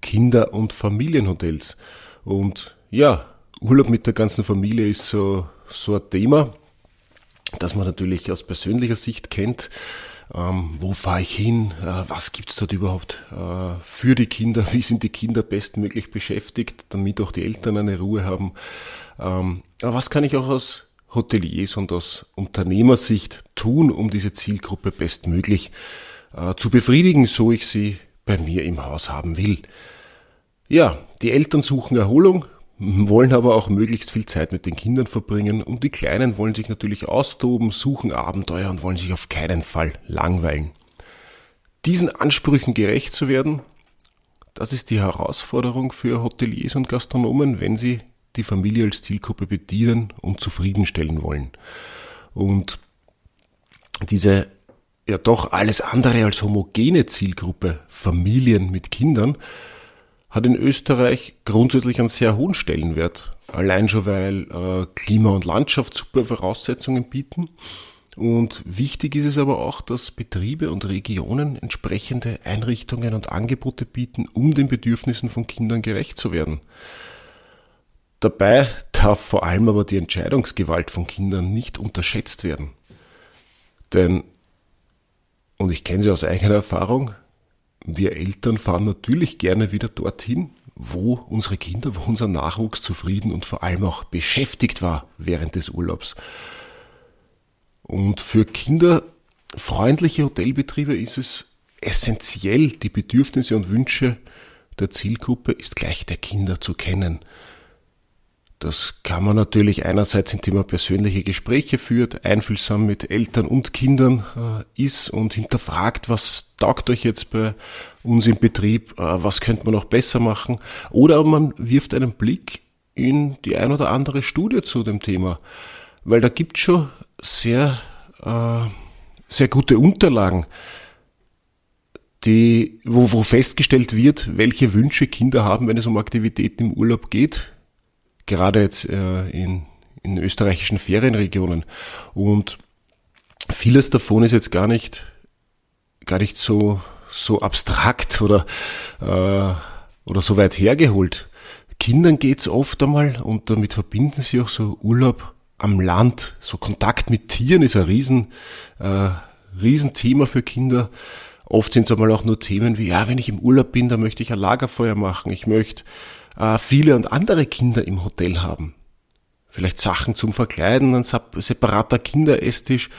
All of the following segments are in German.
Kinder- und Familienhotels. Und ja, Urlaub mit der ganzen Familie ist so, so ein Thema, das man natürlich aus persönlicher Sicht kennt. Ähm, wo fahre ich hin? Äh, was gibt's dort überhaupt äh, für die Kinder? Wie sind die Kinder bestmöglich beschäftigt, damit auch die Eltern eine Ruhe haben? Ähm, aber was kann ich auch aus Hoteliers und aus Unternehmersicht tun, um diese Zielgruppe bestmöglich äh, zu befriedigen, so ich sie bei mir im Haus haben will. Ja, die Eltern suchen Erholung, wollen aber auch möglichst viel Zeit mit den Kindern verbringen und die Kleinen wollen sich natürlich austoben, suchen Abenteuer und wollen sich auf keinen Fall langweilen. Diesen Ansprüchen gerecht zu werden, das ist die Herausforderung für Hoteliers und Gastronomen, wenn sie die Familie als Zielgruppe bedienen und zufriedenstellen wollen. Und diese ja doch alles andere als homogene Zielgruppe Familien mit Kindern hat in Österreich grundsätzlich einen sehr hohen Stellenwert. Allein schon, weil äh, Klima und Landschaft super Voraussetzungen bieten. Und wichtig ist es aber auch, dass Betriebe und Regionen entsprechende Einrichtungen und Angebote bieten, um den Bedürfnissen von Kindern gerecht zu werden. Dabei darf vor allem aber die Entscheidungsgewalt von Kindern nicht unterschätzt werden. Denn, und ich kenne sie aus eigener Erfahrung, wir Eltern fahren natürlich gerne wieder dorthin, wo unsere Kinder, wo unser Nachwuchs zufrieden und vor allem auch beschäftigt war während des Urlaubs. Und für kinderfreundliche Hotelbetriebe ist es essentiell, die Bedürfnisse und Wünsche der Zielgruppe ist gleich der Kinder zu kennen. Das kann man natürlich einerseits, indem man persönliche Gespräche führt, einfühlsam mit Eltern und Kindern äh, ist und hinterfragt, was taugt euch jetzt bei uns im Betrieb, äh, was könnte man noch besser machen. Oder man wirft einen Blick in die ein oder andere Studie zu dem Thema, weil da gibt schon sehr, äh, sehr gute Unterlagen, die, wo, wo festgestellt wird, welche Wünsche Kinder haben, wenn es um Aktivitäten im Urlaub geht gerade jetzt äh, in, in österreichischen Ferienregionen. Und vieles davon ist jetzt gar nicht, gar nicht so, so abstrakt oder, äh, oder so weit hergeholt. Kindern geht's oft einmal und damit verbinden sie auch so Urlaub am Land. So Kontakt mit Tieren ist ein Riesen, äh, Riesenthema für Kinder. Oft sind es einmal auch nur Themen wie, ja, wenn ich im Urlaub bin, dann möchte ich ein Lagerfeuer machen. Ich möchte viele und andere Kinder im Hotel haben. Vielleicht Sachen zum Verkleiden, ein separater Kinderesstisch.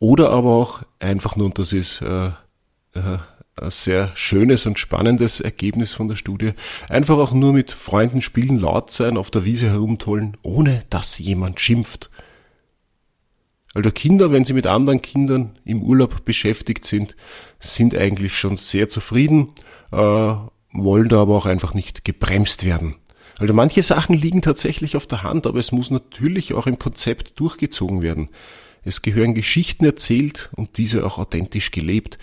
Oder aber auch einfach nur, und das ist äh, äh, ein sehr schönes und spannendes Ergebnis von der Studie, einfach auch nur mit Freunden spielen, laut sein, auf der Wiese herumtollen, ohne dass jemand schimpft. Also Kinder, wenn sie mit anderen Kindern im Urlaub beschäftigt sind, sind eigentlich schon sehr zufrieden äh, wollen da aber auch einfach nicht gebremst werden. Also manche Sachen liegen tatsächlich auf der Hand, aber es muss natürlich auch im Konzept durchgezogen werden. Es gehören Geschichten erzählt und diese auch authentisch gelebt.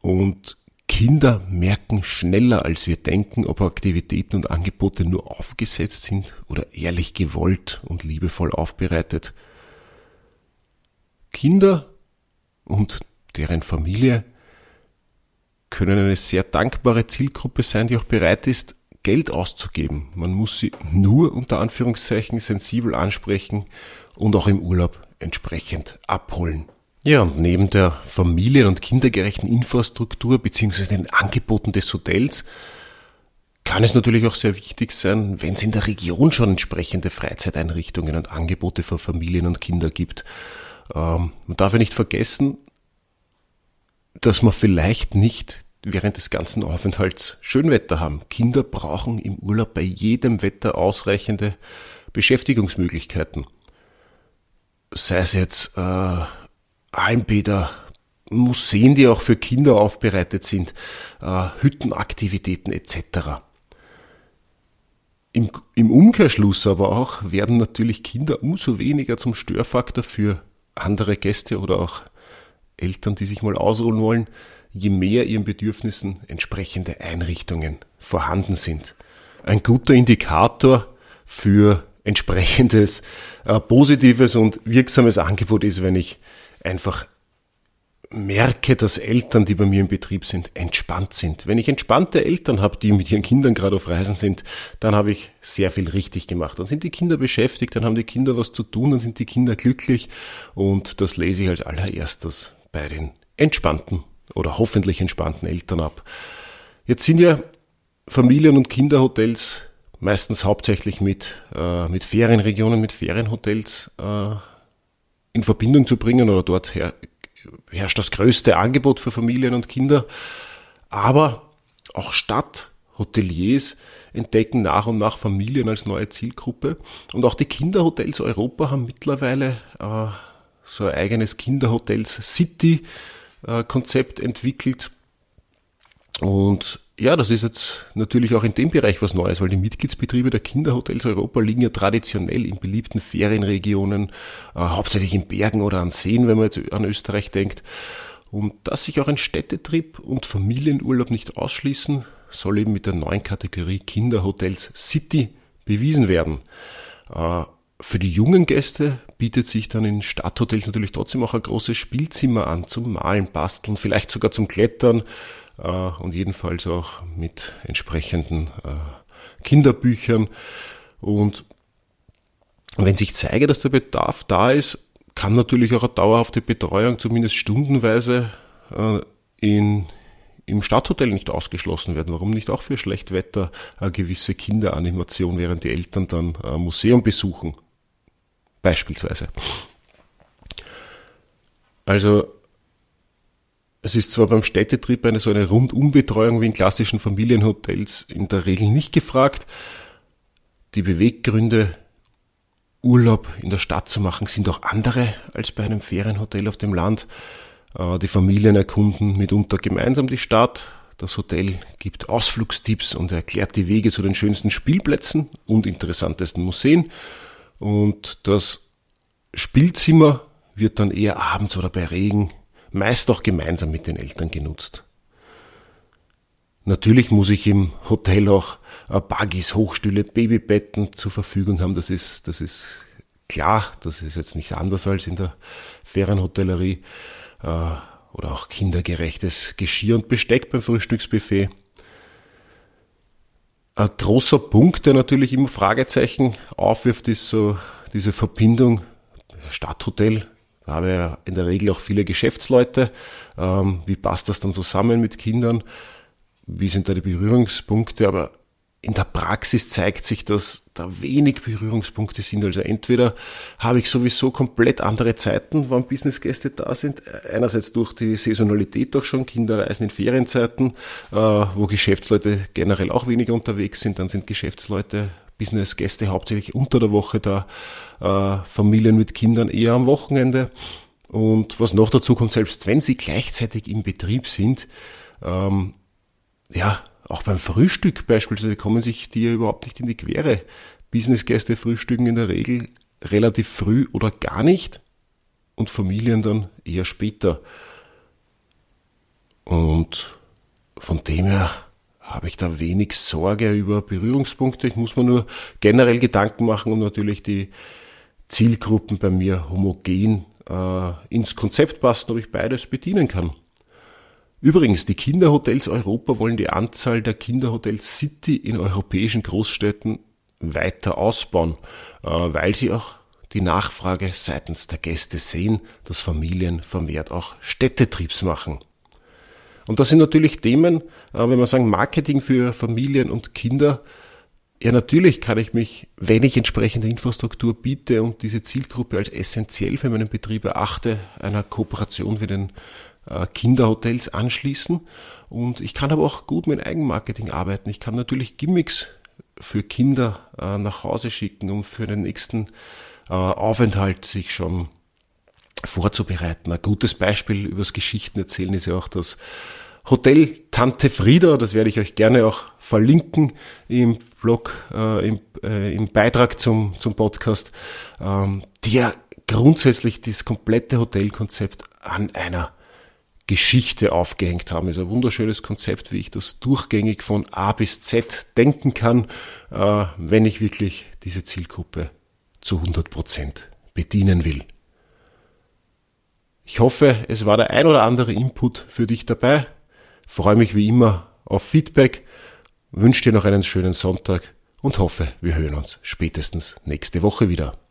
Und Kinder merken schneller, als wir denken, ob Aktivitäten und Angebote nur aufgesetzt sind oder ehrlich gewollt und liebevoll aufbereitet. Kinder und deren Familie können eine sehr dankbare Zielgruppe sein, die auch bereit ist, Geld auszugeben. Man muss sie nur unter Anführungszeichen sensibel ansprechen und auch im Urlaub entsprechend abholen. Ja, und neben der familien- und kindergerechten Infrastruktur bzw. den Angeboten des Hotels kann es natürlich auch sehr wichtig sein, wenn es in der Region schon entsprechende Freizeiteinrichtungen und Angebote für Familien und Kinder gibt. Ähm, man darf ja nicht vergessen, dass man vielleicht nicht während des ganzen Aufenthalts Schönwetter haben. Kinder brauchen im Urlaub bei jedem Wetter ausreichende Beschäftigungsmöglichkeiten. Sei es jetzt äh, Almbäder, Museen, die auch für Kinder aufbereitet sind, äh, Hüttenaktivitäten etc. Im, Im Umkehrschluss aber auch werden natürlich Kinder umso weniger zum Störfaktor für andere Gäste oder auch Eltern, die sich mal ausruhen wollen, je mehr ihren Bedürfnissen entsprechende Einrichtungen vorhanden sind. Ein guter Indikator für entsprechendes äh, positives und wirksames Angebot ist, wenn ich einfach merke, dass Eltern, die bei mir im Betrieb sind, entspannt sind. Wenn ich entspannte Eltern habe, die mit ihren Kindern gerade auf Reisen sind, dann habe ich sehr viel richtig gemacht. Dann sind die Kinder beschäftigt, dann haben die Kinder was zu tun, dann sind die Kinder glücklich und das lese ich als allererstes bei den entspannten oder hoffentlich entspannten Eltern ab. Jetzt sind ja Familien- und Kinderhotels meistens hauptsächlich mit, äh, mit Ferienregionen, mit Ferienhotels äh, in Verbindung zu bringen oder dort her, herrscht das größte Angebot für Familien und Kinder. Aber auch Stadthoteliers entdecken nach und nach Familien als neue Zielgruppe. Und auch die Kinderhotels Europa haben mittlerweile äh, so ein eigenes Kinderhotels City äh, Konzept entwickelt. Und ja, das ist jetzt natürlich auch in dem Bereich was Neues, weil die Mitgliedsbetriebe der Kinderhotels Europa liegen ja traditionell in beliebten Ferienregionen, äh, hauptsächlich in Bergen oder an Seen, wenn man jetzt an Österreich denkt. Und dass sich auch ein Städtetrip und Familienurlaub nicht ausschließen, soll eben mit der neuen Kategorie Kinderhotels City bewiesen werden. Äh, für die jungen Gäste bietet sich dann in Stadthotels natürlich trotzdem auch ein großes Spielzimmer an, zum Malen, Basteln, vielleicht sogar zum Klettern, äh, und jedenfalls auch mit entsprechenden äh, Kinderbüchern. Und wenn sich zeige, dass der Bedarf da ist, kann natürlich auch eine dauerhafte Betreuung, zumindest stundenweise, äh, in, im Stadthotel nicht ausgeschlossen werden. Warum nicht auch für Schlechtwetter eine gewisse Kinderanimation, während die Eltern dann ein Museum besuchen? Beispielsweise. Also es ist zwar beim Städtetrip eine so eine Rundumbetreuung wie in klassischen Familienhotels in der Regel nicht gefragt. Die Beweggründe, Urlaub in der Stadt zu machen, sind auch andere als bei einem Ferienhotel auf dem Land. Äh, die Familien erkunden mitunter gemeinsam die Stadt. Das Hotel gibt Ausflugstipps und erklärt die Wege zu den schönsten Spielplätzen und interessantesten Museen. Und das Spielzimmer wird dann eher abends oder bei Regen meist auch gemeinsam mit den Eltern genutzt. Natürlich muss ich im Hotel auch Buggies, Hochstühle, Babybetten zur Verfügung haben. Das ist, das ist klar. Das ist jetzt nicht anders als in der Ferienhotellerie. Äh, oder auch kindergerechtes Geschirr und Besteck beim Frühstücksbuffet. Ein großer Punkt, der natürlich immer Fragezeichen aufwirft, ist so diese Verbindung Stadthotel da habe ich ja in der Regel auch viele Geschäftsleute. Ähm, wie passt das dann zusammen mit Kindern? Wie sind da die Berührungspunkte? Aber in der Praxis zeigt sich, dass da wenig Berührungspunkte sind. Also entweder habe ich sowieso komplett andere Zeiten, wann Businessgäste da sind. Einerseits durch die Saisonalität doch schon, Kinder reisen in Ferienzeiten, äh, wo Geschäftsleute generell auch weniger unterwegs sind. Dann sind Geschäftsleute Businessgäste hauptsächlich unter der Woche da, äh, Familien mit Kindern eher am Wochenende. Und was noch dazu kommt, selbst wenn sie gleichzeitig im Betrieb sind, ähm, ja, auch beim Frühstück beispielsweise kommen sich die ja überhaupt nicht in die Quere. Businessgäste frühstücken in der Regel relativ früh oder gar nicht und Familien dann eher später. Und von dem her habe ich da wenig Sorge über Berührungspunkte. Ich muss mir nur generell Gedanken machen, um natürlich die Zielgruppen bei mir homogen äh, ins Konzept passen, ob ich beides bedienen kann. Übrigens, die Kinderhotels Europa wollen die Anzahl der Kinderhotels City in europäischen Großstädten weiter ausbauen, äh, weil sie auch die Nachfrage seitens der Gäste sehen, dass Familien vermehrt auch Städtetriebs machen. Und das sind natürlich Themen, äh, wenn wir sagen Marketing für Familien und Kinder, ja, natürlich kann ich mich, wenn ich entsprechende Infrastruktur biete und diese Zielgruppe als essentiell für meinen Betrieb erachte, einer Kooperation wie den Kinderhotels anschließen. Und ich kann aber auch gut mit Eigenmarketing arbeiten. Ich kann natürlich Gimmicks für Kinder äh, nach Hause schicken, um für den nächsten Aufenthalt sich schon vorzubereiten. Ein gutes Beispiel übers Geschichten erzählen ist ja auch das Hotel Tante Frieda, das werde ich euch gerne auch verlinken im Blog, äh, im, äh, im Beitrag zum, zum Podcast, ähm, ja grundsätzlich das komplette Hotelkonzept an einer Geschichte aufgehängt haben. ist ein wunderschönes Konzept, wie ich das durchgängig von A bis Z denken kann, äh, wenn ich wirklich diese Zielgruppe zu 100 Prozent bedienen will. Ich hoffe, es war der ein oder andere Input für dich dabei. Freue mich wie immer auf Feedback, wünsche dir noch einen schönen Sonntag und hoffe, wir hören uns spätestens nächste Woche wieder.